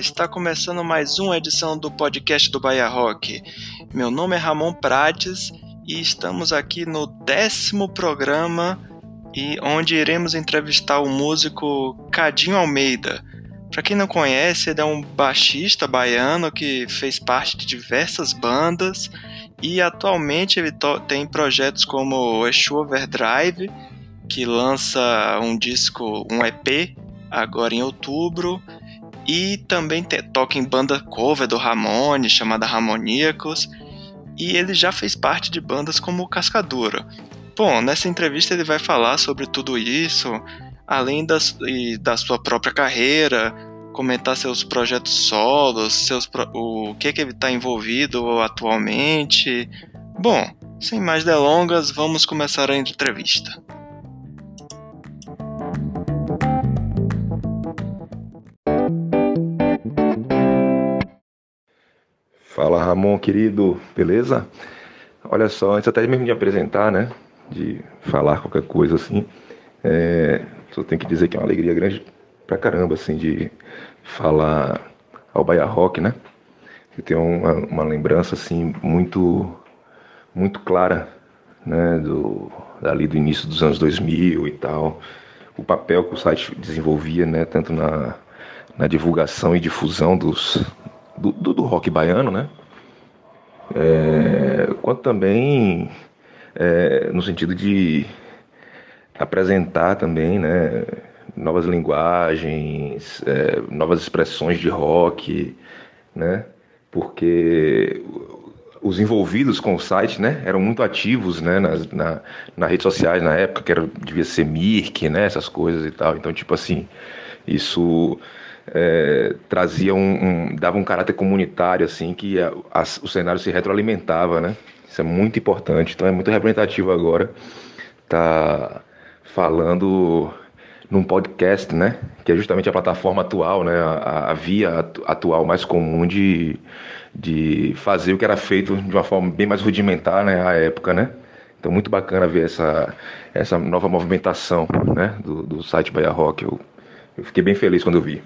Está começando mais uma edição do podcast do Bahia Rock. Meu nome é Ramon Prates e estamos aqui no décimo programa e onde iremos entrevistar o músico Cadinho Almeida. Para quem não conhece, ele é um baixista baiano que fez parte de diversas bandas e atualmente ele tem projetos como Exu Overdrive, que lança um disco, um EP agora em outubro, e também te, toca em banda cover do Ramone, chamada Ramoníacos, e ele já fez parte de bandas como Cascadura. Bom, nessa entrevista ele vai falar sobre tudo isso, além das, da sua própria carreira, comentar seus projetos solos, seus, o que, que ele está envolvido atualmente. Bom, sem mais delongas, vamos começar a entrevista. Fala Ramon, querido, beleza? Olha só, antes até mesmo de apresentar, né? De falar qualquer coisa assim, é, só tenho que dizer que é uma alegria grande pra caramba, assim, de falar ao Bahia Rock, né? Eu tenho uma, uma lembrança, assim, muito, muito clara, né? Do, ali do início dos anos 2000 e tal. O papel que o site desenvolvia, né? Tanto na, na divulgação e difusão dos, do, do, do rock baiano, né? É, quanto também é, no sentido de apresentar também, né? Novas linguagens, é, novas expressões de rock, né? Porque os envolvidos com o site, né, eram muito ativos, né, nas, na, nas redes sociais na época, que era, devia ser Mirk, né, essas coisas e tal. Então, tipo assim, isso é, trazia um, um, dava um caráter comunitário assim que a, a, o cenário se retroalimentava, né? Isso é muito importante. Então é muito representativo agora tá falando num podcast, né? Que é justamente a plataforma atual, né? A, a via atual mais comum de, de fazer o que era feito de uma forma bem mais rudimentar, né? À época, né? Então muito bacana ver essa, essa nova movimentação, né? Do, do site Bahia Rock. Eu, eu fiquei bem feliz quando eu vi.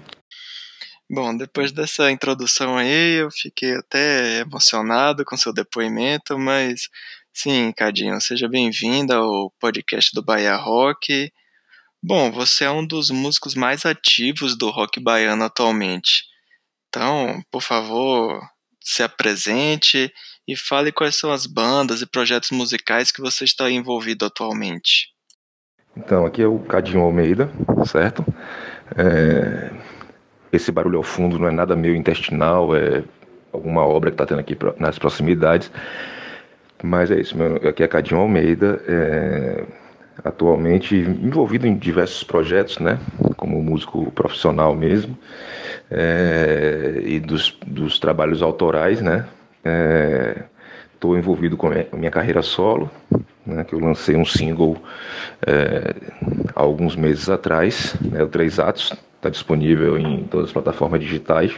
Bom, depois dessa introdução aí, eu fiquei até emocionado com seu depoimento, mas sim, Cadinho, seja bem-vindo ao podcast do Bahia Rock. Bom, você é um dos músicos mais ativos do rock baiano atualmente. Então, por favor, se apresente e fale quais são as bandas e projetos musicais que você está envolvido atualmente. Então, aqui é o Cadinho Almeida, certo? É esse barulho ao fundo não é nada meio intestinal, é alguma obra que está tendo aqui nas proximidades. Mas é isso, meu, aqui é Cadinho Almeida, é, atualmente envolvido em diversos projetos, né, como músico profissional mesmo, é, e dos, dos trabalhos autorais, né, estou é, envolvido com a minha, minha carreira solo, né, que eu lancei um single é, há alguns meses atrás, né, o Três Atos, está disponível em todas as plataformas digitais.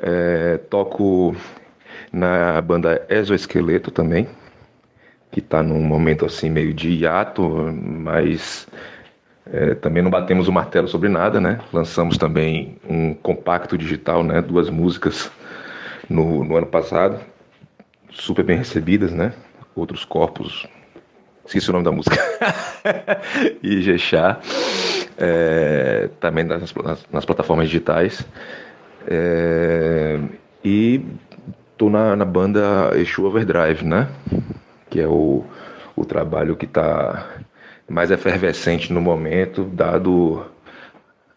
É, toco na banda Exoesqueleto também, que está num momento assim meio de hiato, mas é, também não batemos o martelo sobre nada, né? Lançamos também um compacto digital, né? Duas músicas no, no ano passado, super bem recebidas, né? Outros corpos esqueci o nome da música, e Jexá, é, também nas, nas, nas, plataformas digitais. É, e tô na, na banda Exu Overdrive, né? Que é o, o trabalho que está mais efervescente no momento, dado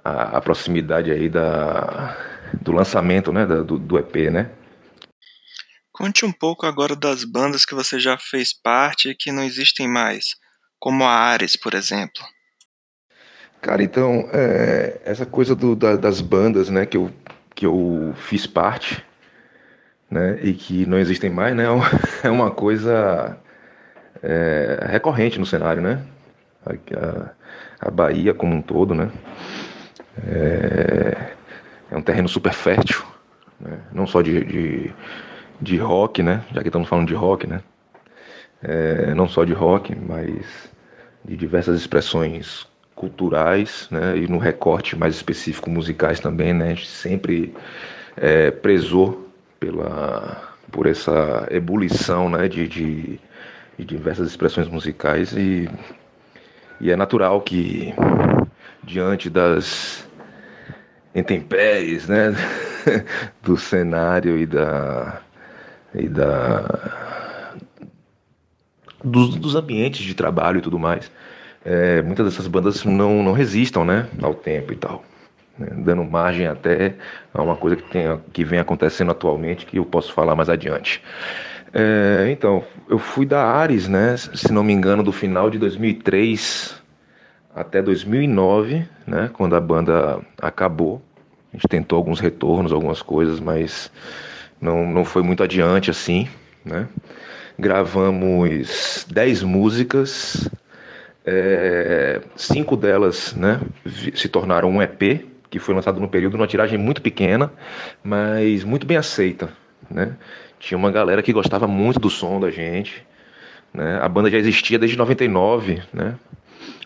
a, a proximidade aí da, do lançamento né? Da, do, do EP, né? Conte um pouco agora das bandas que você já fez parte e que não existem mais, como a Ares, por exemplo. Cara, então, é, essa coisa do, da, das bandas, né, que eu, que eu fiz parte, né, e que não existem mais, né, é uma coisa é, recorrente no cenário, né, a, a, Bahia como um todo, né, é, é um terreno super fértil, né, não só de, de de rock, né? Já que estamos falando de rock, né? É, não só de rock, mas de diversas expressões culturais, né, e no recorte mais específico musicais também, né, a gente sempre é, prezou pela, por essa ebulição, né, de, de, de diversas expressões musicais e, e é natural que diante das intempéries, né, do cenário e da e da dos, dos ambientes de trabalho e tudo mais, é, muitas dessas bandas não, não resistam né, ao tempo e tal. Né, dando margem até a uma coisa que, tem, que vem acontecendo atualmente que eu posso falar mais adiante. É, então, eu fui da Ares, né, se não me engano, do final de 2003 até 2009, né, quando a banda acabou. A gente tentou alguns retornos, algumas coisas, mas não, não foi muito adiante assim, né? Gravamos 10 músicas, é, cinco delas né, se tornaram um EP, que foi lançado no período, numa tiragem muito pequena, mas muito bem aceita. Né? Tinha uma galera que gostava muito do som da gente. Né? A banda já existia desde 99, né?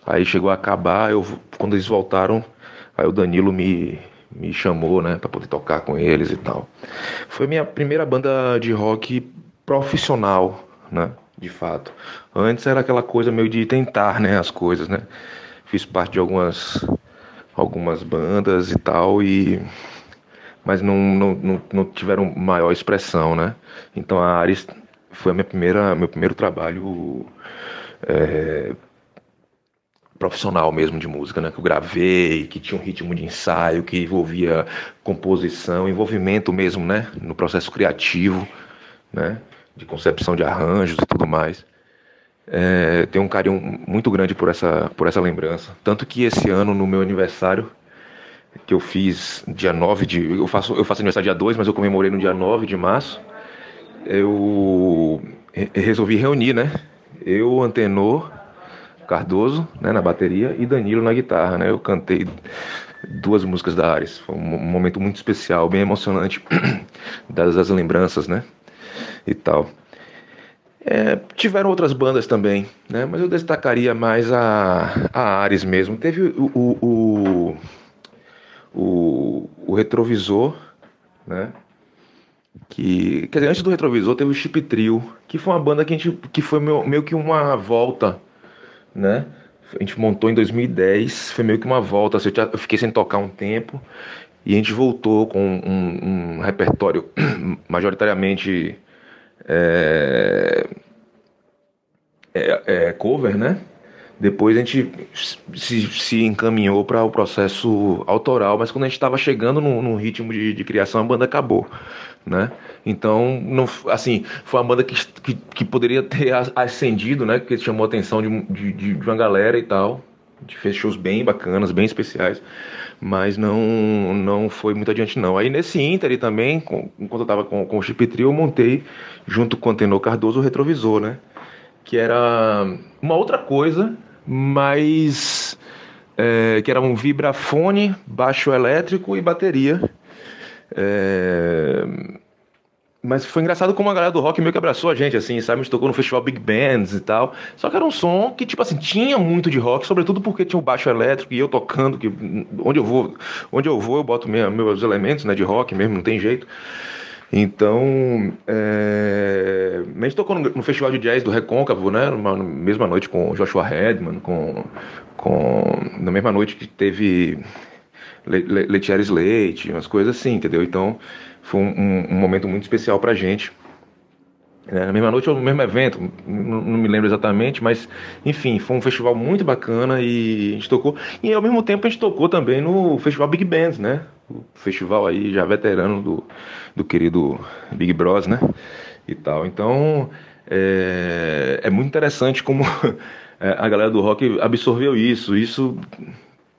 Aí chegou a acabar, eu, quando eles voltaram, aí o Danilo me, me chamou, né, para poder tocar com eles e tal. Foi minha primeira banda de rock profissional, né? De fato. Antes era aquela coisa meio de tentar, né, as coisas, né? Fiz parte de algumas algumas bandas e tal e mas não, não, não, não tiveram maior expressão, né? Então a Ares foi a minha primeira meu primeiro trabalho é, profissional mesmo de música, né? Que eu gravei, que tinha um ritmo de ensaio, que envolvia composição, envolvimento mesmo, né? No processo criativo, né? de concepção de arranjos e tudo mais. É, tenho um carinho muito grande por essa, por essa lembrança. Tanto que esse ano, no meu aniversário, que eu fiz dia 9 de. Eu faço, eu faço aniversário dia 2, mas eu comemorei no dia 9 de março. Eu resolvi reunir, né? Eu, Antenor, Cardoso, né, na bateria, e Danilo na guitarra, né? Eu cantei duas músicas da Ares. Foi um momento muito especial, bem emocionante das, das lembranças, né? e tal. É, tiveram outras bandas também, né? Mas eu destacaria mais a, a Ares mesmo. Teve o, o, o, o, o Retrovisor, né? Que, quer dizer, antes do Retrovisor teve o Chip Trio, que foi uma banda que, a gente, que foi meio, meio que uma volta, né? A gente montou em 2010, foi meio que uma volta. Assim, eu fiquei sem tocar um tempo e a gente voltou com um, um repertório majoritariamente é, é, é, cover, né? Depois a gente se, se encaminhou para o processo autoral, mas quando a gente estava chegando no, no ritmo de, de, criação, a banda acabou, né? Então, não, assim, foi uma banda que, que, que poderia ter ascendido, né? Que chamou a atenção de, de, de uma galera e tal. Gente fez shows bem bacanas, bem especiais mas não não foi muito adiante não. Aí nesse Inter também, com, enquanto eu estava com, com o Chip Trio, eu montei junto com o Tenor Cardoso o retrovisor, né? Que era uma outra coisa, mas é, que era um vibrafone, baixo elétrico e bateria. É, mas foi engraçado como a galera do rock meio que abraçou a gente, assim, sabe? A gente tocou no festival Big Bands e tal. Só que era um som que, tipo assim, tinha muito de rock, sobretudo porque tinha o baixo elétrico e eu tocando, que onde eu vou, onde eu vou, eu boto minha, meus elementos, né, de rock mesmo, não tem jeito. Então, é... a gente tocou no, no, Festival de Jazz do Recôncavo, né? Na mesma noite com Joshua Redman, com, com... na mesma noite que teve Le, Le, Letieres Leite, umas coisas assim, entendeu? Então, foi um, um momento muito especial para a gente. É, na mesma noite ou no mesmo evento, não, não, me lembro exatamente, mas enfim, foi um festival muito bacana e a gente tocou. E ao mesmo tempo a gente tocou também no Festival Big Bands, né? O festival aí já veterano do, do querido Big Bros, né? E tal. Então é, é muito interessante como é, a galera do rock absorveu isso. Isso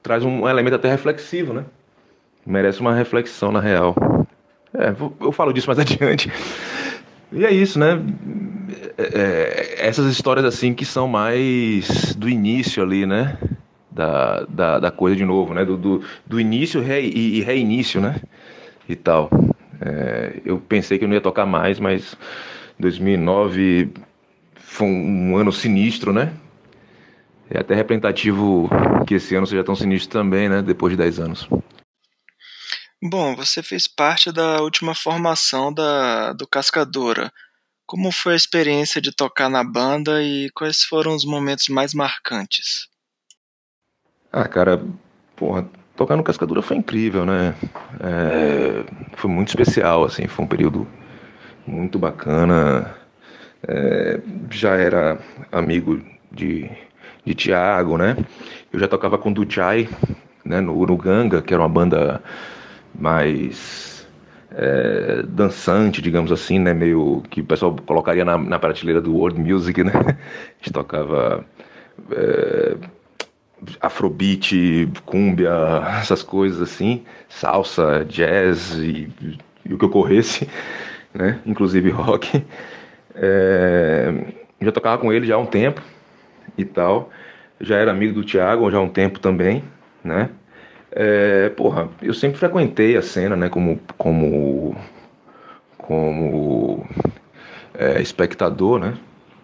traz um elemento até reflexivo, né? Merece uma reflexão na real. É, eu falo disso mais adiante. E é isso, né? É, é, essas histórias assim que são mais do início ali, né? Da, da, da coisa de novo, né? Do, do, do início e, e, reinício, né? E tal. É, eu pensei que eu não ia tocar mais, mas 2009 foi um ano sinistro, né? É até representativo que esse ano seja tão sinistro também, né? Depois de 10 anos. Bom, você fez parte da última formação da, do Cascadora. Como foi a experiência de tocar na banda e quais foram os momentos mais marcantes? Ah, cara, porra, tocar no Cascadura foi incrível, né? É, foi muito especial, assim, foi um período muito bacana. É, já era amigo de, de Tiago, né? Eu já tocava com Duchai, né, no, no Ganga, que era uma banda mais é, dançante, digamos assim, né? Meio que o pessoal colocaria na, na prateleira do world music, né? A gente tocava é, afrobeat, cumbia, essas coisas assim, salsa, jazz e, e o que ocorresse, né? Inclusive rock. É, já tocava com ele já há um tempo e tal. Já era amigo do Thiago já há um tempo também, né? É, porra, eu sempre frequentei a cena, né, como, como, como é, espectador, né,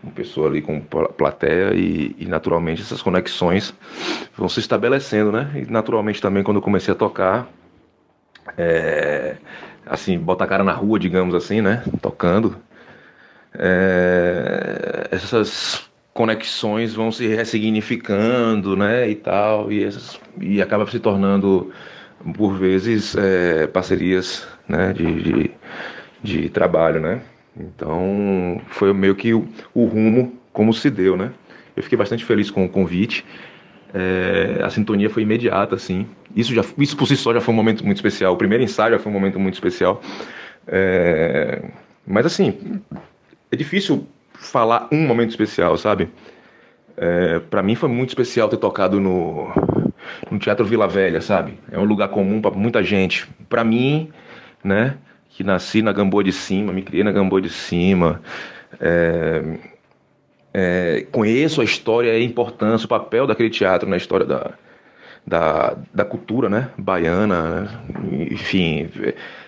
uma pessoa ali com plateia e, e, naturalmente essas conexões vão se estabelecendo, né, e naturalmente também quando eu comecei a tocar, é, assim, botar a cara na rua, digamos assim, né, tocando, é, essas conexões vão se ressignificando, né, e tal, e, essas, e acaba se tornando, por vezes, é, parcerias, né, de, de, de, trabalho, né. Então, foi meio que o, o, rumo como se deu, né. Eu fiquei bastante feliz com o convite, é, a sintonia foi imediata, assim. Isso, já, isso por si só já foi um momento muito especial. O primeiro ensaio já foi um momento muito especial. É, mas, assim, é difícil falar um momento especial, sabe? É, para mim foi muito especial ter tocado no, no Teatro Vila Velha, sabe? É um lugar comum para muita gente. Para mim, né, que nasci na Gamboa de Cima, me criei na Gamboa de Cima, é, é, conheço a história a importância, o papel daquele teatro na história da, da, da cultura né, baiana. Né? Enfim,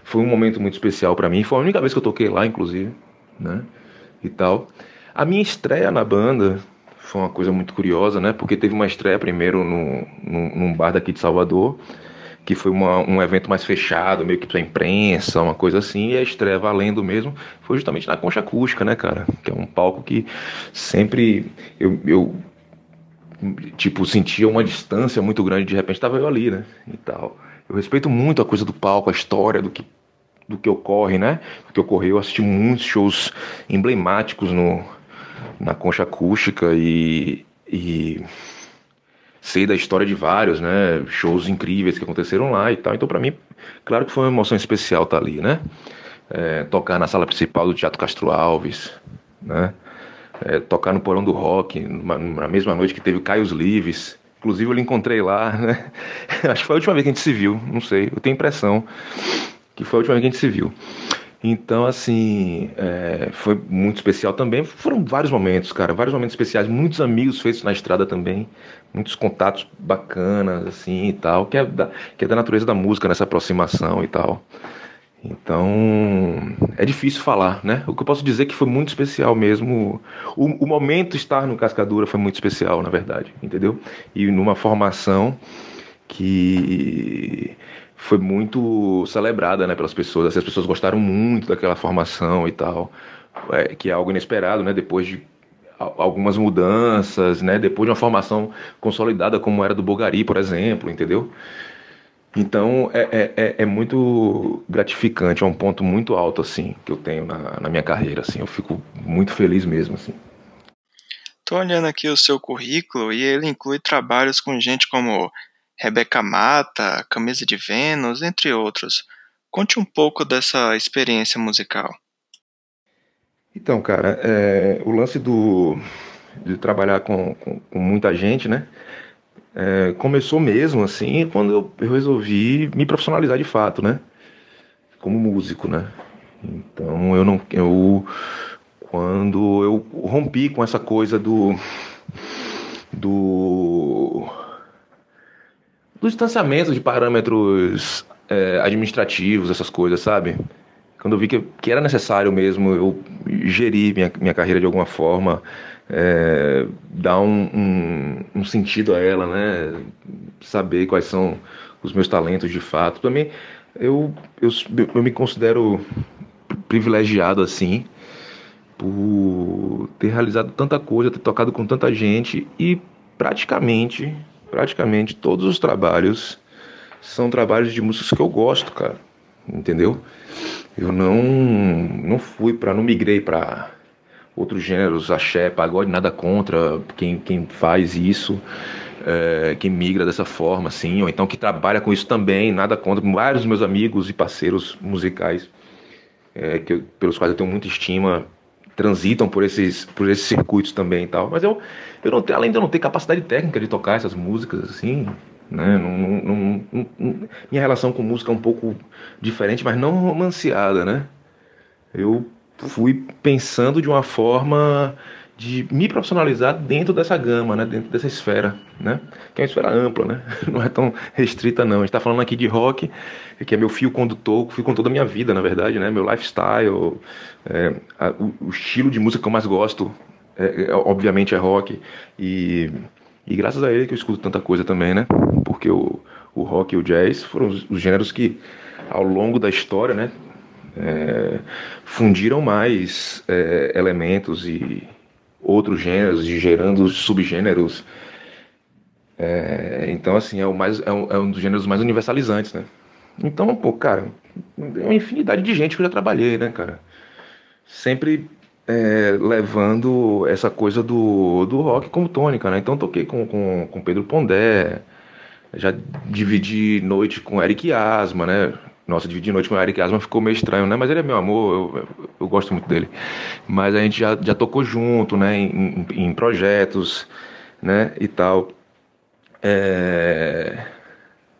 foi um momento muito especial para mim. Foi a única vez que eu toquei lá, inclusive. Né? E tal. A minha estreia na banda foi uma coisa muito curiosa, né? Porque teve uma estreia primeiro no, no, num bar daqui de Salvador, que foi uma, um evento mais fechado, meio que pra imprensa, uma coisa assim, e a estreia valendo mesmo foi justamente na Concha Acústica, né, cara? Que é um palco que sempre eu, eu tipo, sentia uma distância muito grande, de repente estava eu ali, né? E tal. Eu respeito muito a coisa do palco, a história, do que do que ocorre, né? Do que ocorreu. Eu assisti muitos shows emblemáticos no, na concha acústica e, e sei da história de vários, né? Shows incríveis que aconteceram lá e tal. Então, para mim, claro que foi uma emoção especial estar tá ali, né? É, tocar na sala principal do Teatro Castro Alves, né? É, tocar no Porão do Rock, na mesma noite que teve o Caio Lives. Inclusive, eu lhe encontrei lá, né? Acho que foi a última vez que a gente se viu, não sei, eu tenho impressão que foi a última vez que a gente se viu. Então, assim, é, foi muito especial também. Foram vários momentos, cara, vários momentos especiais. Muitos amigos feitos na estrada também. Muitos contatos bacanas, assim, e tal. Que é da, que é da natureza da música, nessa aproximação e tal. Então, é difícil falar, né? O que eu posso dizer é que foi muito especial mesmo. O, o momento estar no Cascadura foi muito especial, na verdade, entendeu? E numa formação que foi muito celebrada né, pelas pessoas. Assim, as pessoas gostaram muito daquela formação e tal, é, que é algo inesperado, né? Depois de algumas mudanças, né? Depois de uma formação consolidada como era do Bogari, por exemplo, entendeu? Então é, é, é, é muito gratificante, é um ponto muito alto assim que eu tenho na, na minha carreira, assim. Eu fico muito feliz mesmo, assim. Tô olhando aqui o seu currículo e ele inclui trabalhos com gente como Rebeca Mata, Camisa de Vênus, entre outros. Conte um pouco dessa experiência musical. Então, cara, é, o lance do, de trabalhar com, com, com muita gente, né? É, começou mesmo assim quando eu, eu, resolvi me profissionalizar de fato, né? Como músico, né? Então eu não. Eu, quando eu rompi com essa coisa do. do do distanciamento de parâmetros é, administrativos, essas coisas, sabe? quando eu vi que, que era necessário mesmo eu gerir minha, minha carreira de alguma forma, é, dar um, um, um, sentido a ela, né? Saber quais são os meus talentos de fato. Também eu, eu, eu me considero privilegiado assim por ter realizado tanta coisa, ter tocado com tanta gente e praticamente, praticamente todos os trabalhos são trabalhos de músicos que eu gosto, cara. Entendeu? Eu não não fui para não migrei para outros gêneros, axé, pagode, nada contra quem, quem faz isso, é, quem migra dessa forma, assim, ou então que trabalha com isso também, nada contra. Vários meus amigos e parceiros musicais é, que eu, pelos quais eu tenho muita estima transitam por esses, por esses circuitos também e tal. Mas eu, eu não tenho, além de eu não ter capacidade técnica de tocar essas músicas, assim, né? Não, não, não, minha relação com música é um pouco diferente, mas não romanceada, né? Eu fui pensando de uma forma de me profissionalizar dentro dessa gama, né? dentro dessa esfera, né? que é uma esfera ampla, né? não é tão restrita não. A gente está falando aqui de rock, que é meu fio condutor, fio condutor da minha vida, na verdade, né? meu lifestyle, é, a, o, o, estilo de música que eu mais gosto, é, é, obviamente é rock, e, e graças a ele que eu escuto tanta coisa também, né? porque o, o rock e o jazz foram os, os gêneros que ao longo da história, né, é, fundiram mais é, elementos e outros gêneros gerando subgêneros. É, então, assim, é, o mais, é um, é, um, dos gêneros mais universalizantes, né? Então, pô, cara, é uma infinidade de gente que eu já trabalhei, né, cara? Sempre é, levando essa coisa do, do rock como tônica, né? Então, toquei com, com, com Pedro Pondé, já dividi noite com Eric Asma, né? Nossa, dividir noite com o Eric Asma ficou meio estranho, né? Mas ele é meu amor, eu, eu, gosto muito dele. Mas a gente já, já tocou junto, né? Em, em, em projetos, né? E tal. É...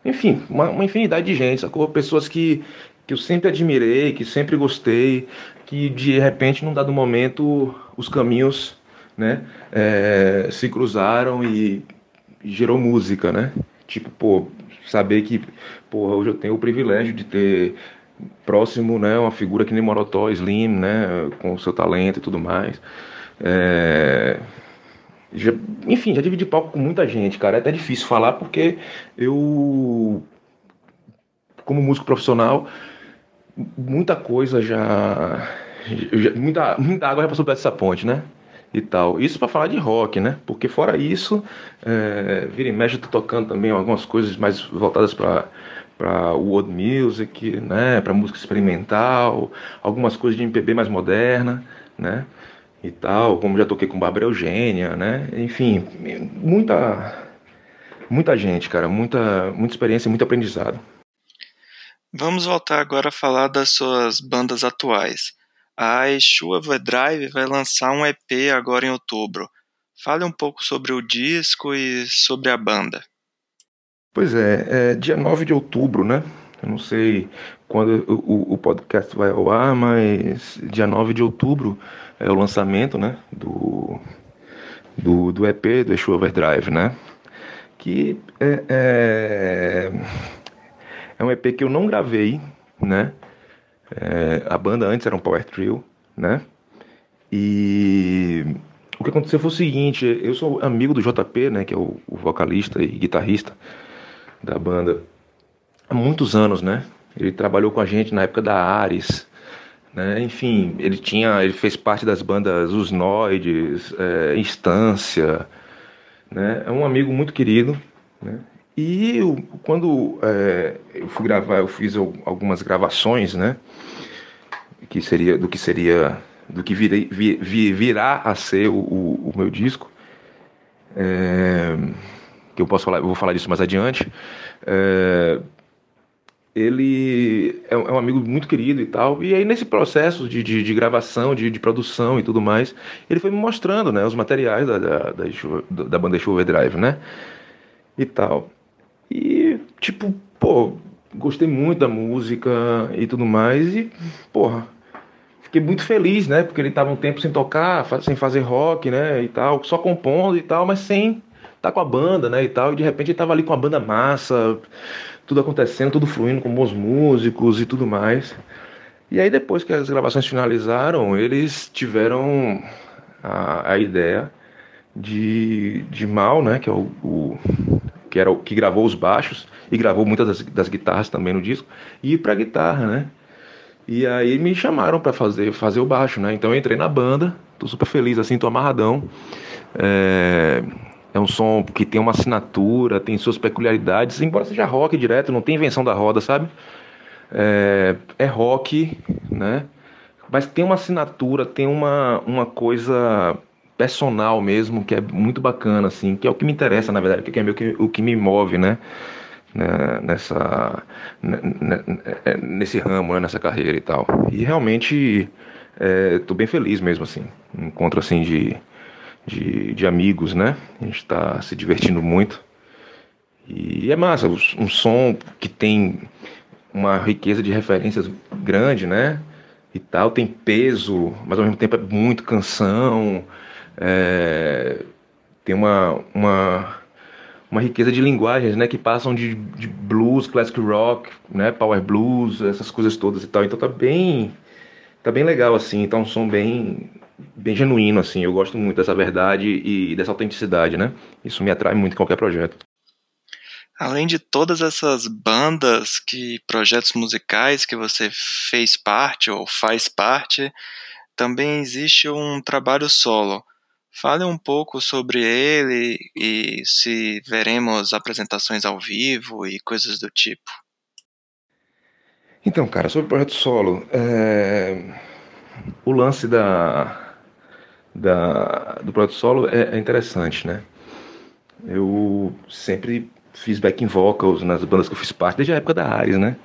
Enfim, uma, uma, infinidade de gente, sacou? Pessoas que, que eu sempre admirei, que sempre gostei, que de repente, num dado momento, os caminhos né, é, se cruzaram e gerou música, né? Tipo, pô, saber que, porra, hoje eu tenho o privilégio de ter próximo, né, uma figura que nem Morotó, Slim, né, com seu talento e tudo mais. É... Já, enfim, já dividi palco com muita gente, cara. É até difícil falar porque eu, como músico profissional, muita coisa já. já muita, muita água já passou por essa ponte, né? E tal. Isso para falar de rock, né? Porque fora isso, é, vira e mexe, eu tô tocando também algumas coisas mais voltadas para para world music, né, para música experimental, algumas coisas de MPB mais moderna, né, e tal, como já toquei com Bárbara Eugênia, né, enfim, muita muita gente, cara, muita muita experiência, muito aprendizado. Vamos voltar agora a falar das suas bandas atuais. A Exu Overdrive vai lançar um EP agora em outubro. Fale um pouco sobre o disco e sobre a banda. Pois é, é dia 9 de outubro, né? Eu não sei quando o, o, podcast vai ao ar, mas dia 9 de outubro é o lançamento, né? Do, do, do EP do Exu Overdrive, né? Que é, é, é um EP que eu não gravei, né? É, a banda antes era um power trio, né? E o que aconteceu foi o seguinte: eu sou amigo do JP, né? Que é o, o vocalista e guitarrista da banda há muitos anos, né? Ele trabalhou com a gente na época da Ares, né? Enfim, ele tinha, ele fez parte das bandas Os Noides, é, Instância, né? É um amigo muito querido, né? E eu, quando é, eu fui gravar, eu fiz algumas gravações, né? Que seria, do que seria, do que virei, vir, vir, virá a ser o, o, o meu disco. É, que eu posso falar, eu vou falar disso mais adiante. É, ele é, é um amigo muito querido e tal. E aí, nesse processo de, de, de gravação, de, de, produção e tudo mais, ele foi me mostrando né, os materiais da, da, da, da banda Chuva Drive, né? E tal. E, tipo, pô, gostei muito da música e tudo mais. E, porra, fiquei muito feliz, né? Porque ele tava um tempo sem tocar, sem fazer rock, né? E tal, só compondo e tal, mas sem tá com a banda, né? E tal. E de repente ele tava ali com a banda massa, tudo acontecendo, tudo fluindo com bons músicos e tudo mais. E aí depois que as gravações finalizaram, eles tiveram a, a ideia de, de Mal, né, que é o, o, que era o que gravou os baixos e gravou muitas das, das guitarras também no disco, e para guitarra, né? E aí me chamaram para fazer fazer o baixo, né? Então eu entrei na banda, tô super feliz assim, tô amarradão. É, é um som que tem uma assinatura, tem suas peculiaridades, embora seja rock direto, não tem invenção da roda, sabe? É, é rock, né? Mas tem uma assinatura, tem uma, uma coisa personal mesmo, que é muito bacana, assim, que é o que me interessa, na verdade, que é meio que, o que me move, né? né nessa, é, nesse ramo, né? nessa carreira e tal. E realmente estou é, bem feliz mesmo, assim. Um encontro, assim, de, de, de amigos, né? A gente está se divertindo muito. E é massa, um som que tem uma riqueza de referências grande, né? E tal, tem peso, mas ao mesmo tempo é muito canção. É, tem uma, uma, uma riqueza de linguagens, né? Que passam de, de blues, classic rock, né? Power blues, essas coisas todas e tal. Então tá bem, tá bem legal assim. Tá um som bem, bem genuíno assim. Eu gosto muito dessa verdade e dessa autenticidade, né? Isso me atrai muito em qualquer projeto. Além de todas essas bandas que projetos musicais que você fez parte ou faz parte, também existe um trabalho solo. Fale um pouco sobre ele e se veremos apresentações ao vivo e coisas do tipo. Então, cara, sobre o projeto solo, é... o lance da, da, do projeto solo é, é interessante, né? Eu sempre fiz backing vocals nas bandas que eu fiz parte, desde a época da Ares, né?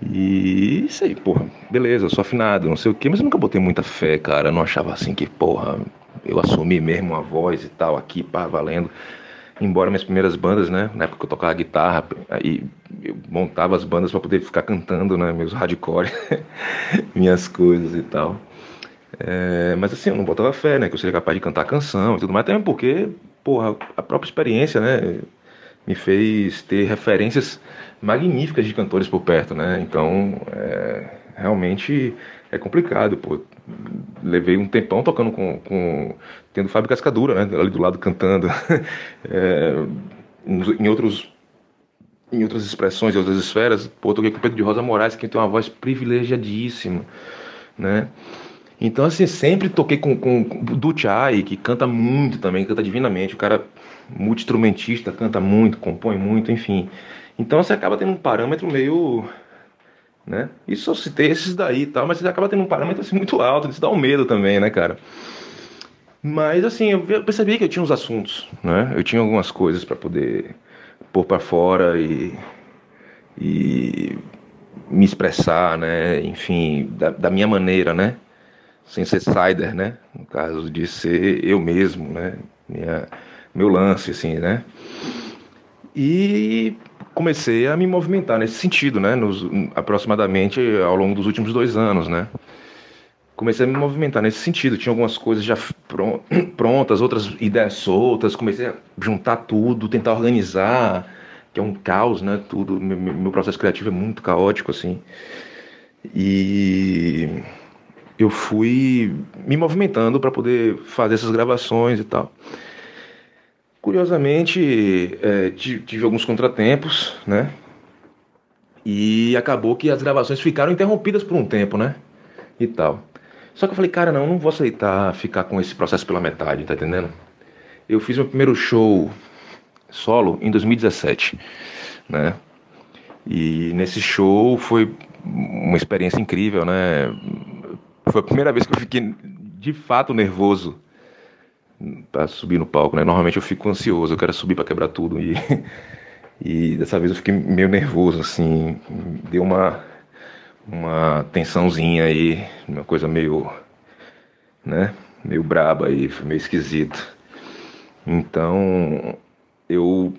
E isso aí, porra, beleza, sou afinado, não sei o que, mas eu nunca botei muita fé, cara. Eu não achava assim que, porra, eu assumi mesmo a voz e tal, aqui, pá, valendo. Embora minhas primeiras bandas, né, na época que eu tocava guitarra, aí eu montava as bandas para poder ficar cantando, né, meus hardcore, minhas coisas e tal. É, mas assim, eu não botava fé, né, que eu seria capaz de cantar canção e tudo mais, também porque, porra, a própria experiência, né, me fez ter referências magníficas de cantores por perto, né? Então, é, realmente é complicado, pô. Levei um tempão tocando com, com tendo Fábio Cascadura, né? Ali do lado cantando. é, em outros em outras expressões, em outras esferas, pô, toquei com o Pedro de Rosa Moraes, que tem uma voz privilegiadíssima, né? Então, assim, sempre toquei com, com, com do Chai, que canta muito também, canta divinamente. O cara multi-instrumentista, canta muito, compõe muito, enfim. Então você acaba tendo um parâmetro meio. Né? Isso só citei esses daí e tal, mas você acaba tendo um parâmetro assim, muito alto, isso dá um medo também, né, cara? Mas assim, eu percebi que eu tinha uns assuntos, né? Eu tinha algumas coisas para poder pôr para fora e, e me expressar, né? Enfim, da, da minha maneira, né? Sem ser cider, né? No caso de ser eu mesmo, né? Minha, meu lance, assim, né? E comecei a me movimentar nesse sentido, né? Nos, aproximadamente ao longo dos últimos dois anos, né? Comecei a me movimentar nesse sentido. Tinha algumas coisas já prontas, outras ideias soltas. Comecei a juntar tudo, tentar organizar, que é um caos, né? Tudo. Meu processo criativo é muito caótico, assim. E eu fui me movimentando para poder fazer essas gravações e tal. Curiosamente, é, tive alguns contratempos, né? E acabou que as gravações ficaram interrompidas por um tempo, né? E tal. Só que eu falei, cara, não, não vou aceitar ficar com esse processo pela metade, tá entendendo? Eu fiz meu primeiro show solo em 2017, né? E nesse show foi uma experiência incrível, né? Foi a primeira vez que eu fiquei de fato nervoso para subir no palco, né? Normalmente eu fico ansioso, eu quero subir para quebrar tudo e e dessa vez eu fiquei meio nervoso assim, deu uma uma tensãozinha aí, uma coisa meio, né, meio braba aí, meio esquisito. Então, eu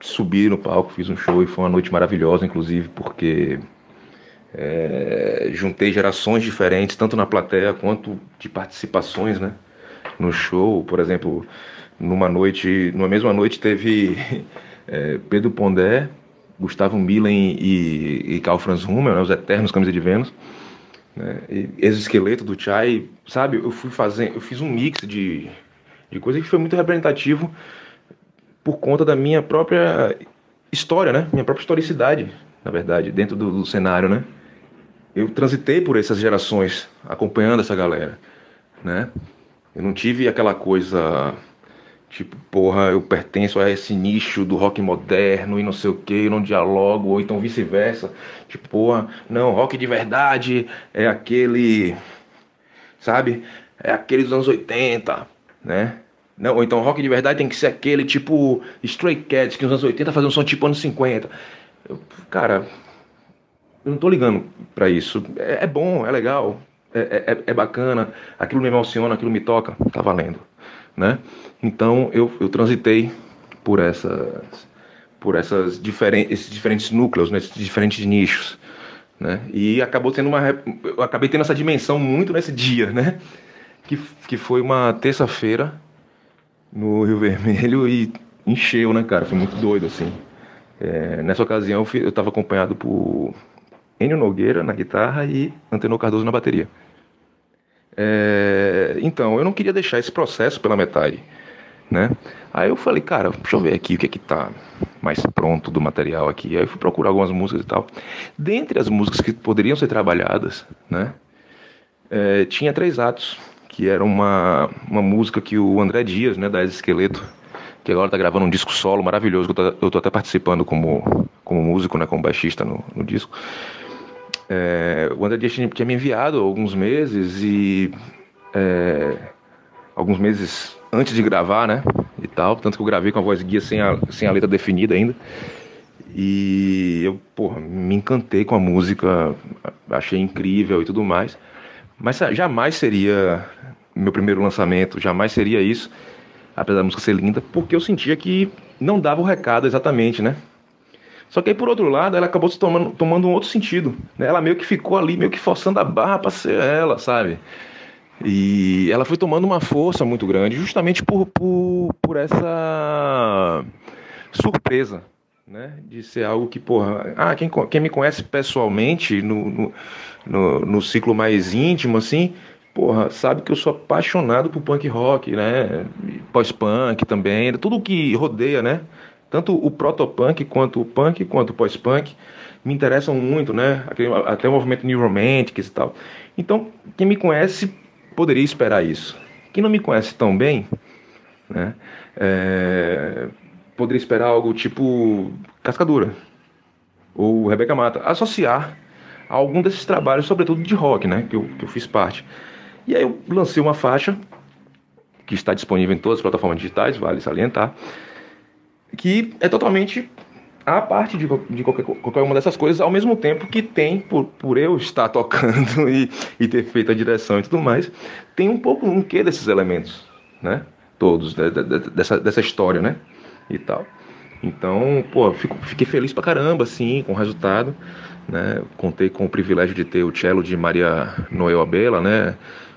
subi no palco, fiz um show e foi uma noite maravilhosa, inclusive, porque é, juntei gerações diferentes, tanto na plateia quanto de participações, né? No show, por exemplo, numa noite, numa mesma noite teve é, Pedro Pondé, Gustavo Millen e, e Carl Franz Hummel, né, os eternos Camisa de Vênus, né, exoesqueleto do Chai, sabe? Eu fui fazer, eu fiz um mix de, de coisa que foi muito representativo por conta da minha própria história, né? Minha própria historicidade, na verdade, dentro do, do cenário, né? Eu transitei por essas gerações, acompanhando essa galera, né? Eu não tive aquela coisa Tipo, porra, eu pertenço a esse nicho do rock moderno e não sei o que, não dialogo, ou então vice-versa. Tipo, porra, não, rock de verdade é aquele, sabe? É aquele dos anos 80, né? Não, ou então rock de verdade tem que ser aquele tipo Stray Cats, que nos anos 80 fazia um som tipo anos 50. Eu, cara, eu não tô ligando para isso. É, é, bom, é legal, é, é, é bacana, aquilo me emociona, aquilo me toca, tá valendo né? Então eu, eu transitei por essas por essas diferentes esses diferentes núcleos, né? esses diferentes nichos, né? E acabou tendo uma eu acabei tendo essa dimensão muito nesse dia, né? Que, que foi uma terça-feira no Rio Vermelho e encheu, né, cara? Foi muito doido assim. É, nessa ocasião eu estava acompanhado por Enio Nogueira na guitarra e Antenor Cardoso na bateria. É, então, eu não queria deixar esse processo pela metade, né? Aí eu falei, cara, deixa eu ver aqui o que é que tá mais pronto do material aqui. Aí eu fui procurar algumas músicas e tal. Dentre as músicas que poderiam ser trabalhadas, né? É, tinha três atos, que era uma, uma música que o André Dias, né, da Esqueleto, que agora tá gravando um disco solo maravilhoso, eu tô, eu tô até participando como, como músico, né, como baixista no, no disco. É, o André Dias tinha me enviado alguns meses e é, alguns meses antes de gravar, né? E tal, tanto que eu gravei com a voz guia sem a, sem a letra definida ainda. E eu, porra, me encantei com a música, achei incrível e tudo mais. Mas jamais seria meu primeiro lançamento, jamais seria isso, apesar da música ser linda, porque eu sentia que não dava o recado exatamente, né? Só que aí, por outro lado, ela acabou se tomando, tomando um outro sentido. Né? Ela meio que ficou ali, meio que forçando a barra para ser ela, sabe? E ela foi tomando uma força muito grande, justamente por, por, por essa surpresa, né? De ser algo que, porra, ah, quem, quem me conhece pessoalmente, no, no, no, no ciclo mais íntimo, assim, porra, sabe que eu sou apaixonado por punk rock, né? Pós-punk também, tudo que rodeia, né? Tanto o protopunk quanto o punk quanto o pós-punk me interessam muito, né? até o movimento New Romantics e tal. Então, quem me conhece poderia esperar isso. Quem não me conhece tão bem, né? É, poderia esperar algo tipo Cascadura ou Rebeca Mata, associar a algum desses trabalhos, sobretudo de rock, né? Que eu, que eu fiz parte. E aí eu lancei uma faixa que está disponível em todas as plataformas digitais, vale salientar que é totalmente a parte de, de qualquer, qualquer, uma dessas coisas, ao mesmo tempo que tem, por, por eu estar tocando e, e ter feito a direção e tudo mais, tem um pouco um quê desses elementos, né? Todos, de, de, dessa, dessa história, né? E tal. Então, pô, fico, fiquei feliz pra caramba, assim, com o resultado, né? Contei com o privilégio de ter o cello de Maria Noel Abela, né?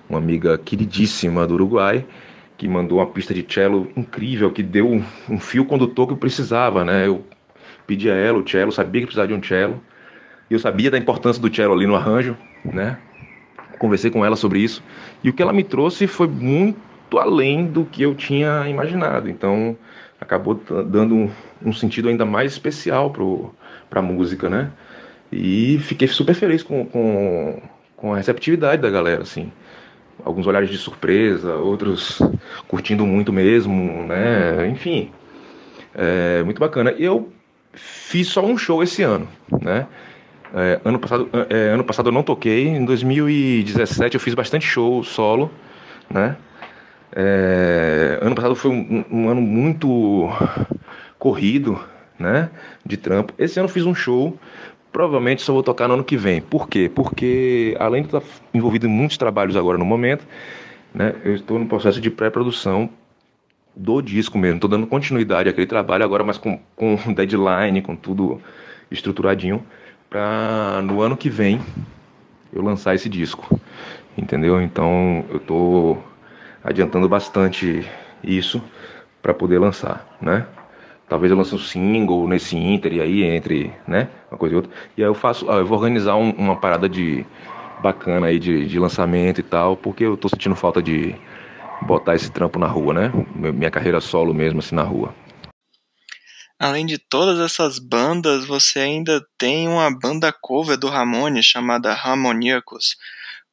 Uma amiga queridíssima do Uruguai, que mandou uma pista de cello incrível, que deu um fio condutor que eu precisava, né? Eu pedi a ela o cello, sabia que precisava de um cello, eu sabia da importância do cello ali no arranjo, né? Conversei com ela sobre isso, e o que ela me trouxe foi muito além do que eu tinha imaginado, então acabou dando um, um sentido ainda mais especial para a música, né? E fiquei super feliz com, com, com a receptividade da galera, assim alguns olhares de surpresa, outros curtindo muito mesmo, né? Enfim, é muito bacana. Eu fiz só um show esse ano, né? É, ano, passado, é, ano passado eu não toquei, em 2017 eu fiz bastante show solo, né? É, ano passado foi um, um, ano muito corrido, né? De trampo. Esse ano eu fiz um show Provavelmente só vou tocar no ano que vem. Por quê? Porque além de estar envolvido em muitos trabalhos agora no momento, né, eu estou no processo de pré-produção do disco mesmo. Estou dando continuidade àquele trabalho agora, mas com, com deadline, com tudo estruturadinho, para no ano que vem eu lançar esse disco. Entendeu? Então eu estou adiantando bastante isso para poder lançar, né? talvez eu lance um single nesse Inter e aí entre, né, uma coisa e outra. E aí eu faço, eu vou organizar um, uma parada de bacana aí de, de lançamento e tal, porque eu tô sentindo falta de botar esse trampo na rua, né? Minha carreira solo mesmo assim na rua. Além de todas essas bandas, você ainda tem uma banda cover do Ramone chamada Harmoníacos.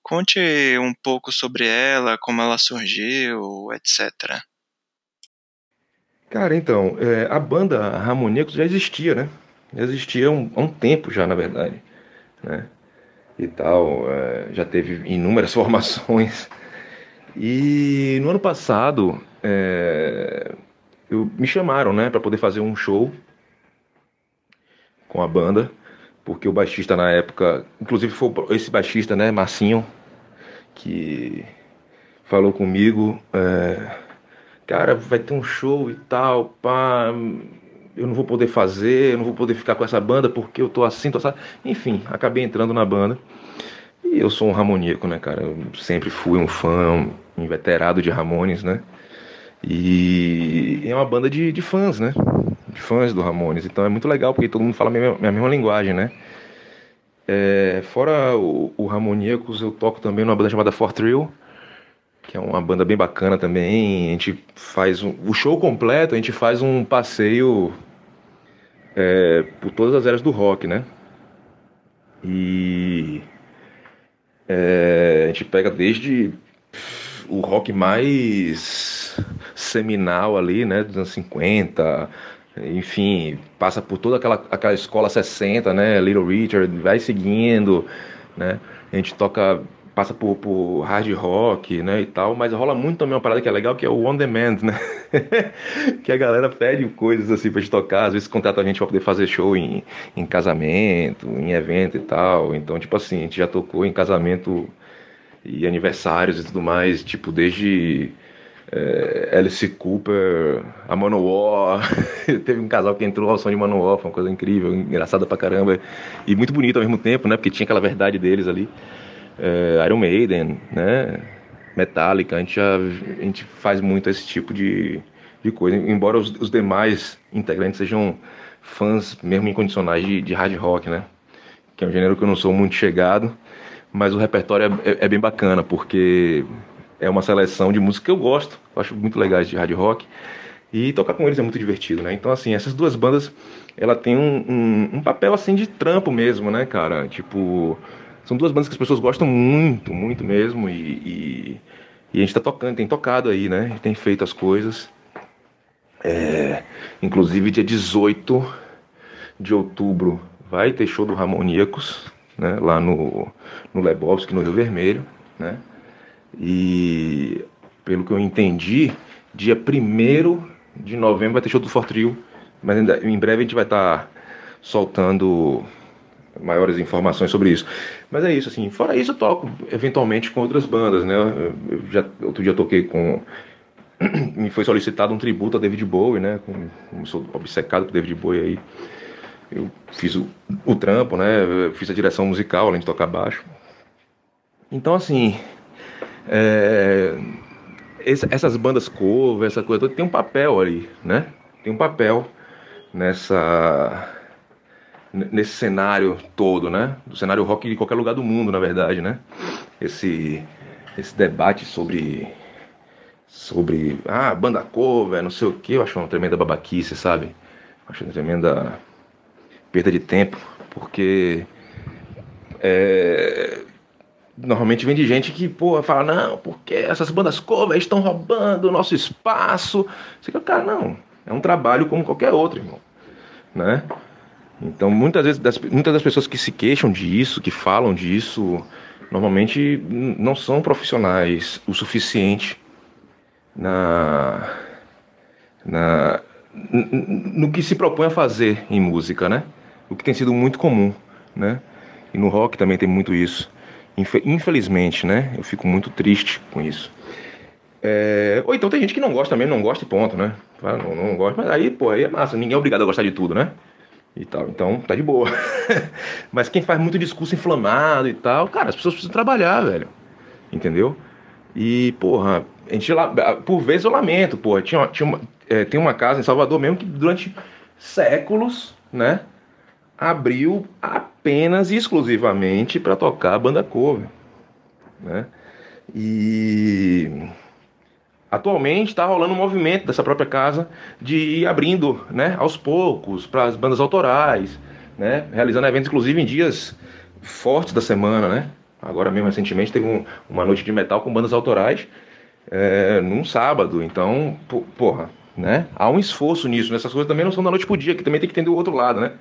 Conte um pouco sobre ela, como ela surgiu, etc. Cara, então, é, a banda Harmoníacos já existia, né? Existia há um, um, tempo já, na verdade. Né? E tal, é, já teve inúmeras formações. E no ano passado, é, eu, me chamaram, né, para poder fazer um show com a banda, porque o baixista na época, inclusive foi esse baixista, né, Marcinho, que falou comigo, é, cara, vai ter um show e tal, pá, eu não vou poder fazer, eu não vou poder ficar com essa banda porque eu tô assim, tô assim. Enfim, acabei entrando na banda. E eu sou um ramoníaco, né, cara? Eu sempre fui um fã, inveterado de Ramones, né? E é uma banda de, de fãs, né? De fãs do Ramones. Então é muito legal porque todo mundo fala a mesma, a mesma linguagem, né? É, fora o, o Ramoníacos, eu toco também numa banda chamada For Thrill, que é uma banda bem bacana também. A gente faz um, o show completo, a gente faz um passeio é, por todas as eras do rock, né? E é, a gente pega desde o rock mais seminal ali, né, dos anos 50, enfim, passa por toda aquela, aquela escola 60, né, Little Richard, vai seguindo, né, a gente toca, passa por, por hard rock, né, e tal, mas rola muito também uma parada que é legal, que é o on demand, né, que a galera pede coisas assim pra gente tocar, às vezes contrata a gente pra poder fazer show em, em casamento, em evento e tal, então, tipo assim, a gente já tocou em casamento e aniversários e tudo mais, tipo, desde é, Alice Cooper, a Manowar, teve um casal que entrou ao som de Manowar, foi uma coisa incrível, engraçada pra caramba, e muito bonita ao mesmo tempo, né, porque tinha aquela verdade deles ali, é, Iron Maiden, né, Metallica, a gente, já, a gente faz muito esse tipo de, de coisa, embora os, os demais integrantes sejam fãs mesmo incondicionais de, de hard rock, né, que é um gênero que eu não sou muito chegado, mas o repertório é, é, é, bem bacana, porque é uma seleção de música que eu gosto, eu acho muito legais de hard rock, e tocar com eles é muito divertido, né? Então, assim, essas duas bandas, ela tem um, um, um papel, assim, de trampo mesmo, né, cara? Tipo, são duas bandas que as pessoas gostam muito, muito mesmo, e, e, e a gente tá tocando, tem tocado aí, né? Tem feito as coisas. É, inclusive, dia 18 de outubro vai ter show do Ramoníacos, né, lá no, no Lebowski, no Rio Vermelho, né? E pelo que eu entendi, dia 1 de novembro vai ter show do Fortrio, mas ainda, em breve a gente vai estar tá soltando maiores informações sobre isso. Mas é isso, assim, fora isso eu toco eventualmente com outras bandas, né? Eu já, outro dia eu toquei com me foi solicitado um tributo a David Bowie, né? Como sou obcecado por David Bowie aí eu fiz o, o trampo, né? Eu fiz a direção musical, além de tocar baixo. Então, assim, é, essas bandas cover, essa coisa toda, tem um papel ali, né? Tem um papel nessa nesse cenário todo, né? Do cenário rock de qualquer lugar do mundo, na verdade, né? Esse esse debate sobre sobre ah, banda cover, não sei o que, eu acho uma tremenda babaquice, sabe? Acho uma tremenda perda de tempo, porque é, normalmente vem de gente que pô, fala, não, porque essas bandas cover estão roubando o nosso espaço. Você fica, cara, não, é um trabalho como qualquer outro, irmão. Né? Então muitas vezes das, muitas das pessoas que se queixam disso, que falam disso, normalmente não são profissionais o suficiente na, na no que se propõe a fazer em música, né? o que tem sido muito comum, né? E no rock também tem muito isso. Infelizmente, né? Eu fico muito triste com isso. É... Ou então tem gente que não gosta também, não gosta e ponto, né? Não, não gosta, mas aí, pô, aí é massa. Ninguém é obrigado a gostar de tudo, né? E tal, então tá de boa. mas quem faz muito discurso inflamado e tal, cara, as pessoas precisam trabalhar, velho. Entendeu? E, porra, a gente, por vezes eu lamento, porra. Tinha, tinha uma, é, tem uma casa em Salvador mesmo que durante séculos, né, abriu apenas e exclusivamente para tocar banda cover, né? E atualmente está rolando um movimento dessa própria casa de ir abrindo, né, aos poucos para as bandas autorais, né, realizando eventos inclusive em dias fortes da semana, né? Agora mesmo recentemente teve um, uma noite de metal com bandas autorais é, num sábado, então, porra, né? Há um esforço nisso, nessas coisas também não são da noite pro dia, que também tem que entender o outro lado, né?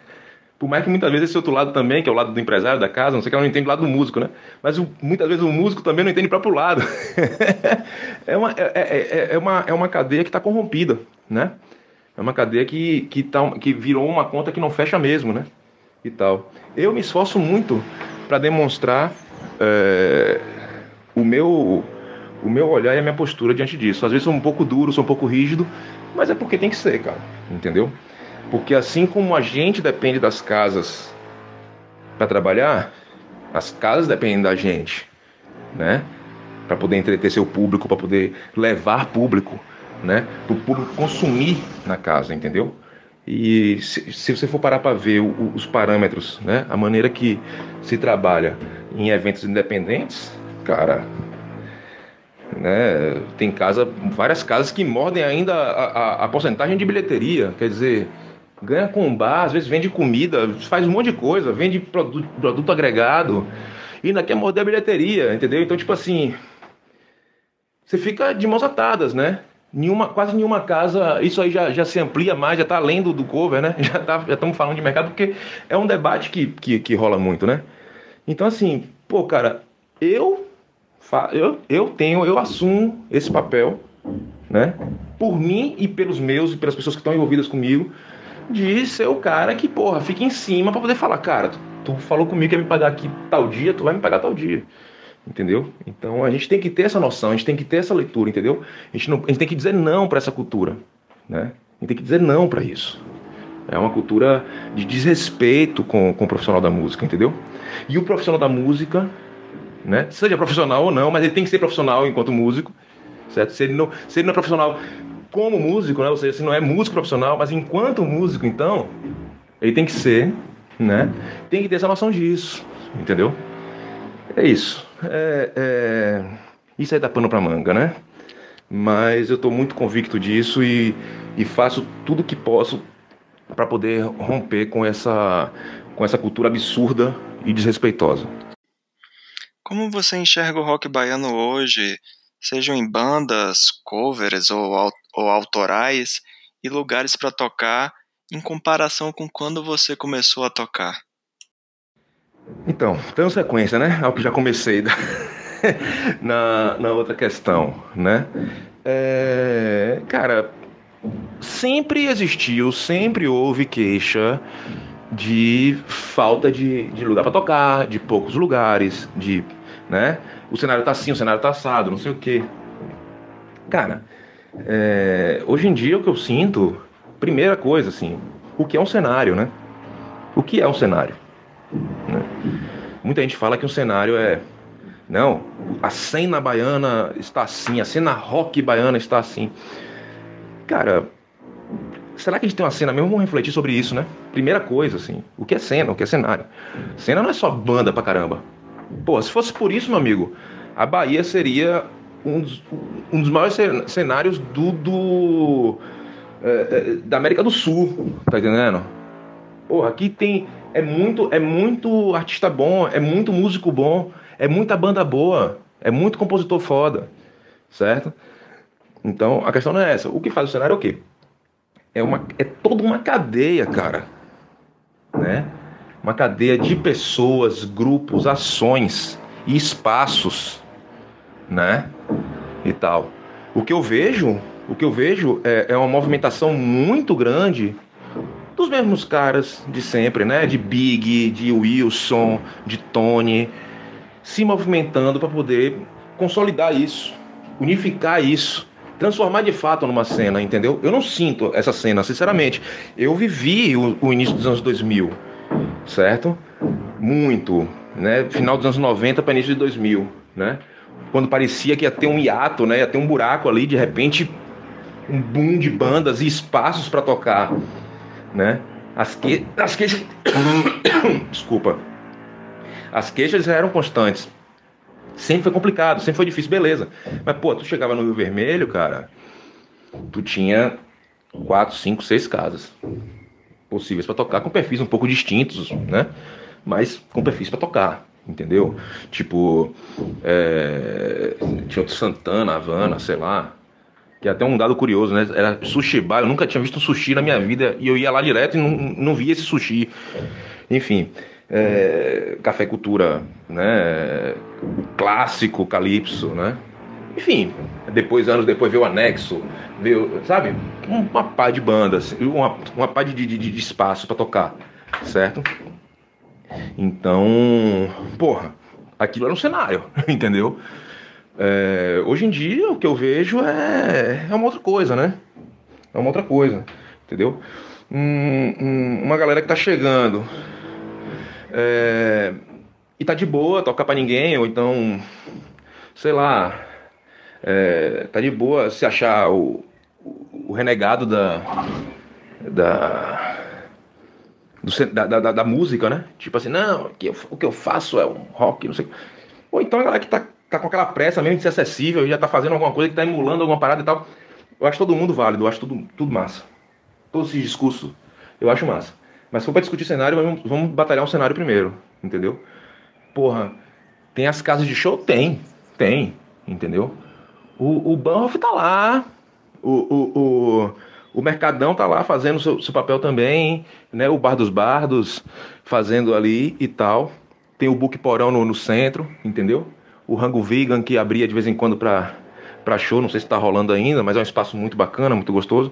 Por mais que muitas vezes esse outro lado também, que é o lado do empresário da casa, não sei que ela não entende o lado do músico, né? Mas o, muitas vezes o músico também não entende o próprio lado. é, uma, é, é, é, uma, é uma cadeia que está corrompida, né? É uma cadeia que, que, tá, que virou uma conta que não fecha mesmo, né? E tal. Eu me esforço muito para demonstrar é, o meu o meu olhar e a minha postura diante disso. Às vezes sou um pouco duro, sou um pouco rígido, mas é porque tem que ser, cara. Entendeu? Porque assim como a gente depende das casas para trabalhar, as casas dependem da gente, né? Para poder entreter seu público, para poder levar público, né? Para o público consumir na casa, entendeu? E se, se você for parar para ver o, os parâmetros, né? A maneira que se trabalha em eventos independentes, cara, né? Tem casa, várias casas que mordem ainda a, a, a porcentagem de bilheteria, quer dizer, ganha com bar, às vezes vende comida, faz um monte de coisa, vende produto, produto agregado e ainda quer morder a bilheteria, entendeu? Então, tipo assim, você fica de mãos atadas, né? Nenhuma, quase nenhuma casa, isso aí já, já se amplia mais, já está além do, do cover, né? Já tá, já estamos falando de mercado, porque é um debate que, que, que rola muito, né? Então, assim, pô, cara, eu, eu, eu tenho, eu assumo esse papel, né? Por mim e pelos meus e pelas pessoas que estão envolvidas comigo, de ser o cara que, porra, fica em cima para poder falar, cara, tu, falou comigo que ia me pagar aqui tal dia, tu vai me pagar tal dia. Entendeu? Então a gente tem que ter essa noção, a gente tem que ter essa leitura, entendeu? A gente, não, a gente tem que dizer não para essa cultura, né? A gente tem que dizer não para isso. É uma cultura de desrespeito com, com o profissional da música, entendeu? E o profissional da música, né? Seja profissional ou não, mas ele tem que ser profissional enquanto músico, certo? Se ele não, se ele não é profissional como músico, né? Ou seja, se não é músico profissional, mas enquanto músico, então, ele tem que ser, né? Tem que ter essa noção disso, entendeu? É isso. É, é... Isso aí dá pano pra manga, né? Mas eu estou muito convicto disso e, e faço tudo que posso para poder romper com essa, com essa cultura absurda e desrespeitosa. Como você enxerga o rock baiano hoje, sejam em bandas, covers ou ou autorais e lugares para tocar em comparação com quando você começou a tocar? Então, dando sequência, né? Ao que já comecei na, na outra questão, né? É, cara, sempre existiu, sempre houve queixa de falta de, de lugar para tocar, de poucos lugares, de, né? O cenário tá assim, o cenário tá assado, não sei o quê. Cara, é, hoje em dia o que eu sinto, primeira coisa assim, o que é um cenário, né? O que é um cenário? Né? Muita gente fala que um cenário é não, a cena baiana está assim, a cena rock baiana está assim. Cara, será que a gente tem uma cena mesmo? Vamos refletir sobre isso, né? Primeira coisa, assim, o que é cena, o que é cenário? Cena não é só banda pra caramba. Pô, se fosse por isso, meu amigo, a Bahia seria um dos, um dos maiores cenários do, do é, é, da América do Sul, tá entendendo? Porra, aqui tem é muito é muito artista bom, é muito músico bom, é muita banda boa, é muito compositor foda, certo? Então a questão não é essa. O que faz o cenário é o quê? É uma é toda uma cadeia, cara, né? Uma cadeia de pessoas, grupos, ações e espaços né? E tal. O que eu vejo, o que eu vejo é, é uma movimentação muito grande dos mesmos caras de sempre, né? De Big, de Wilson, de Tony, se movimentando para poder consolidar isso, unificar isso, transformar de fato numa cena, entendeu? Eu não sinto essa cena, sinceramente. Eu vivi o, o início dos anos 2000, certo? Muito, né? Final dos anos 90 para início de 2000, né? Quando parecia que ia ter um hiato, né? Ia ter um buraco ali, de repente, um boom de bandas e espaços para tocar, né? As, que... As queixas. Desculpa. As queixas eram constantes. Sempre foi complicado, sempre foi difícil, beleza. Mas, pô, tu chegava no Rio Vermelho, cara, tu tinha quatro, cinco, seis casas possíveis para tocar, com perfis um pouco distintos, né? Mas com perfis para tocar, entendeu? Tipo, é... tinha outro Santana, Havana, sei lá, que é até um dado curioso, né? Era sushi bar, eu nunca tinha visto um sushi na minha vida e eu ia lá direto e não, não via esse sushi. Enfim, é, café cultura, né? Clássico, calypso, né? Enfim, depois, anos depois, veio o anexo, veio, sabe? Uma pá de bandas, uma, uma pá de, de, de espaço para tocar, certo? Então, porra, aquilo era um cenário, entendeu? É, hoje em dia o que eu vejo é, é uma outra coisa, né? É uma outra coisa, entendeu? Um, um, uma galera que tá chegando é, e tá de boa, toca pra ninguém, ou então, sei lá, é, tá de boa se achar o, o renegado da. da do, da, da, da, música, né? Tipo assim, não, que eu, o que eu faço é um rock, não sei. Ou então a galera que tá tá com aquela pressa mesmo de ser acessível, já tá fazendo alguma coisa que tá emulando alguma parada e tal. Eu acho todo mundo válido, eu acho tudo, tudo massa. Todo esse discurso, eu acho massa. Mas se for pra discutir cenário, vamos, vamos batalhar um cenário primeiro, entendeu? Porra, tem as casas de show? Tem, tem, entendeu? O, o Banhoff tá lá, o, o, o, o Mercadão tá lá fazendo seu, seu papel também, né? O Bar dos Bardos fazendo ali e tal. Tem o Book Porão no, no centro, entendeu? o Rango Vegan que abria de vez em quando para para show, não sei se tá rolando ainda, mas é um espaço muito bacana, muito gostoso.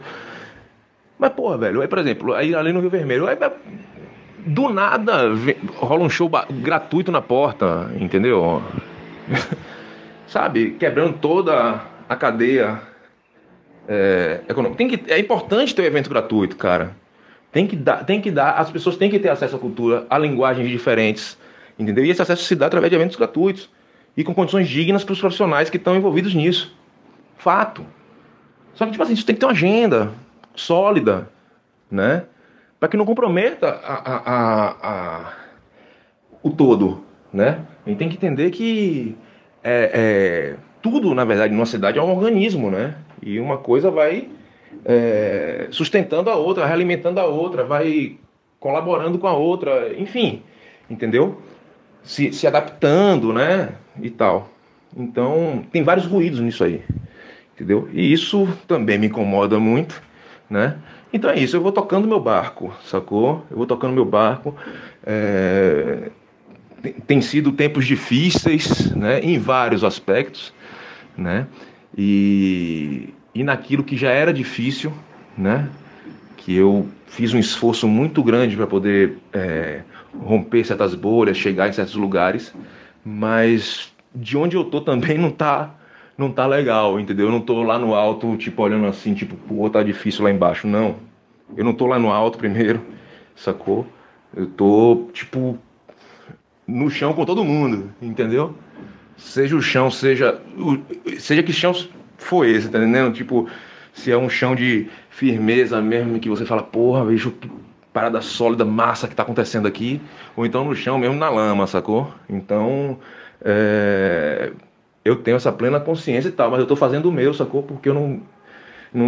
Mas, porra, velho, aí, por exemplo, aí ali no Rio Vermelho, aí, do nada rola um show gratuito na porta, entendeu? Sabe? Quebrando toda a cadeia é, econômica. Tem que, é importante ter um evento gratuito, cara. Tem que, dar, tem que dar, as pessoas têm que ter acesso à cultura, a linguagens diferentes, entendeu? E esse acesso se dá através de eventos gratuitos e com condições dignas para os profissionais que estão envolvidos nisso. Fato. Só que, tipo assim, isso tem que ter uma agenda sólida, né? Para que não comprometa a, a, a, a, o todo, né? A gente tem que entender que é, é, tudo, na verdade, numa cidade é um organismo, né? E uma coisa vai é, sustentando a outra, realimentando a outra, vai colaborando com a outra, enfim, entendeu? Se, se adaptando, né? e tal. Então, tem vários ruídos nisso aí, entendeu? E isso também me incomoda muito, né? Então é isso, eu vou tocando meu barco, sacou? Eu vou tocando meu barco. É... Tem, sido tempos difíceis, né? Em vários aspectos, né? E, e naquilo que já era difícil, né? Que eu fiz um esforço muito grande para poder é, romper certas bolhas, chegar em certos lugares mas de onde eu tô também não tá não tá legal, entendeu? Eu não tô lá no alto, tipo, olhando assim, tipo, pô, tá difícil lá embaixo, não. Eu não tô lá no alto primeiro, sacou? Eu tô, tipo, no chão com todo mundo, entendeu? Seja o chão, seja. Seja que chão foi esse, tá entendendo? Tipo, se é um chão de firmeza mesmo, que você fala, porra, vejo parada sólida, massa que tá acontecendo aqui, ou então no chão mesmo na lama, sacou? Então, é, eu tenho essa plena consciência e tal, mas eu estou fazendo o meu, sacou? Porque eu não, não,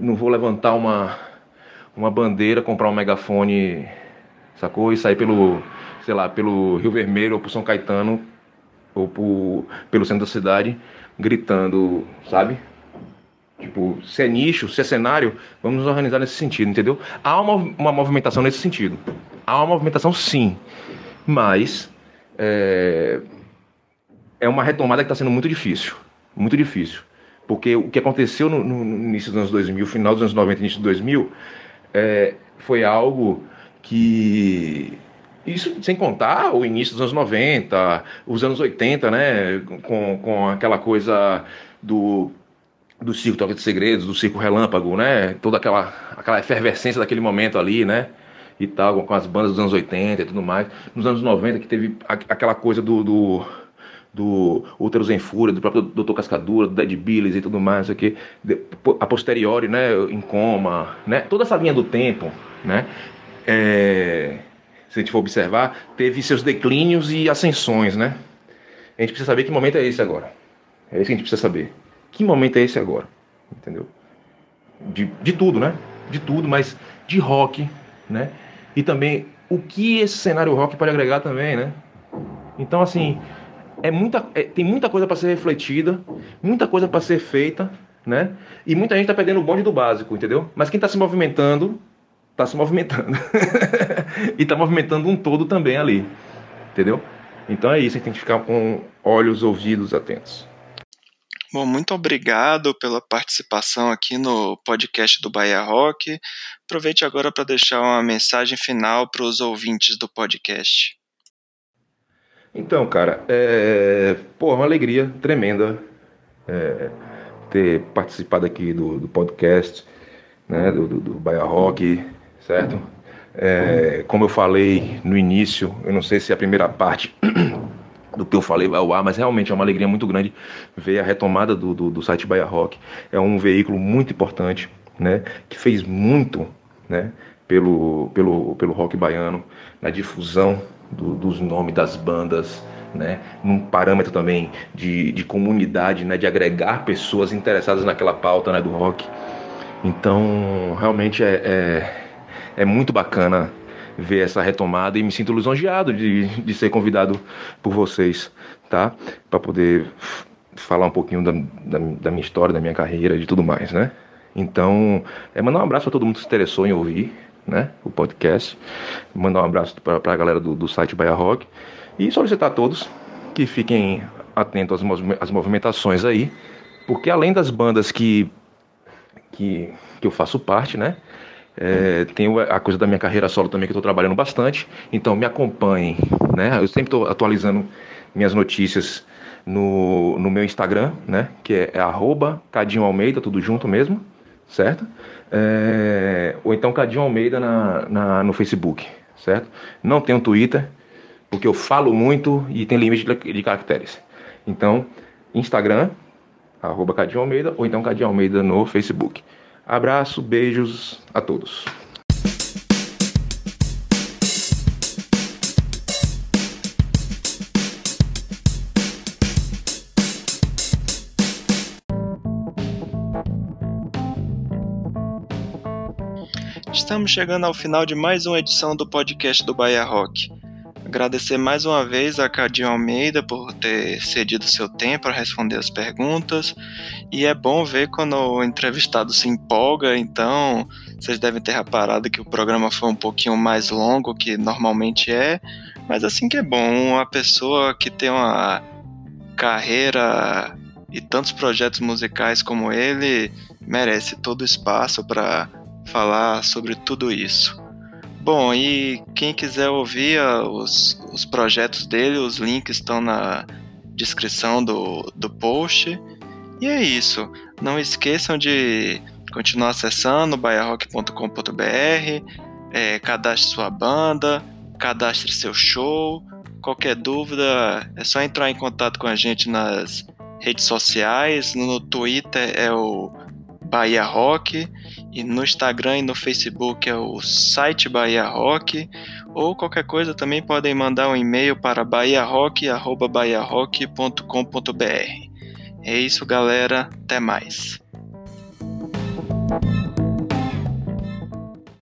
não vou levantar uma, uma bandeira, comprar um megafone, sacou? E sair pelo, sei lá, pelo Rio Vermelho ou por São Caetano ou por, pelo centro da cidade gritando, sabe? Tipo, se é nicho, se é cenário, vamos nos organizar nesse sentido, entendeu? Há uma, uma movimentação nesse sentido. Há uma movimentação sim, mas é, é uma retomada que está sendo muito difícil. Muito difícil. Porque o que aconteceu no, no, início dos anos 2000, final dos anos 90, início de 2000, é, foi algo que. Isso sem contar o início dos anos 90, os anos 80, né? Com, com aquela coisa do do circo Toque de Segredos, do circo Relâmpago, né? Toda aquela, aquela efervescência daquele momento ali, né? E tal, com as bandas dos anos 80 e tudo mais. Nos anos 90 que teve aquela coisa do, do, do Úteros em Fúria, do próprio Dr. Cascadura, do Dead Billies e tudo mais, aqui, a posteriori, né, em coma, né, toda essa linha do tempo, né, é, se a gente for observar, teve seus declínios e ascensões, né, a gente precisa saber que momento é esse agora, é isso que a gente precisa saber, que momento é esse agora, entendeu? De, de tudo, né, de tudo, mas de rock, né, e também o que esse cenário rock pode agregar também, né, então assim é muita, é, tem muita coisa para ser refletida, muita coisa para ser feita, né? E muita gente está perdendo o bonde do básico, entendeu? Mas quem está se movimentando, está se movimentando. e está movimentando um todo também ali, entendeu? Então é isso, a gente tem que ficar com olhos, ouvidos atentos. Bom, muito obrigado pela participação aqui no podcast do Bahia Rock. Aproveite agora para deixar uma mensagem final para os ouvintes do podcast. Então, cara, é, pô, é uma alegria tremenda é, ter participado aqui do, do podcast, né, do, do, do Bahia Rock, certo? É, como eu falei no início, eu não sei se a primeira parte do que eu falei vai ao ar, mas realmente é uma alegria muito grande ver a retomada do, do, do site Bahia Rock. É um veículo muito importante, né, que fez muito, né, pelo, pelo, pelo rock baiano, na difusão do, dos nomes das bandas, né? num parâmetro também de, de comunidade, né? de agregar pessoas interessadas naquela pauta né? do rock. Então, realmente é, é, é muito bacana ver essa retomada e me sinto lisonjeado de, de ser convidado por vocês, tá? Para poder falar um pouquinho da, da, da, minha história, da minha carreira, de tudo mais, né? Então, é mandar um abraço para todo mundo que se interessou em ouvir, né, o podcast. Mandar um abraço para a galera do, do site Bahia Rock. E solicitar a todos que fiquem atentos às, movimentações aí, porque além das bandas que, que, que eu faço parte, né, é, tem a coisa da minha carreira solo também que eu estou trabalhando bastante. Então me acompanhem, né? Eu sempre estou atualizando minhas notícias no, no meu Instagram, né? Que é, é Cadinho Almeida, tudo junto mesmo, certo? É, ou então Cadinho Almeida na, na, no Facebook, certo? Não tenho Twitter, porque eu falo muito e tem limite de, de caracteres. Então, Instagram, arroba Cadinho Almeida, ou então Cadinho Almeida no Facebook. Abraço, beijos a todos. Estamos chegando ao final de mais uma edição do podcast do Bahia Rock. Agradecer mais uma vez a Cadinho Almeida por ter cedido seu tempo para responder as perguntas. E é bom ver quando o entrevistado se empolga, então vocês devem ter reparado que o programa foi um pouquinho mais longo que normalmente é, mas assim que é bom, uma pessoa que tem uma carreira e tantos projetos musicais como ele merece todo o espaço para falar sobre tudo isso. Bom, e quem quiser ouvir ah, os, os projetos dele, os links estão na descrição do, do post. E é isso. Não esqueçam de continuar acessando baiarock.com.br, é, cadastre sua banda, cadastre seu show. Qualquer dúvida é só entrar em contato com a gente nas redes sociais. No Twitter é o Bahia Rock e no Instagram e no Facebook é o site Bahia Rock, ou qualquer coisa também podem mandar um e-mail para bahiarock.com.br. É isso, galera. Até mais.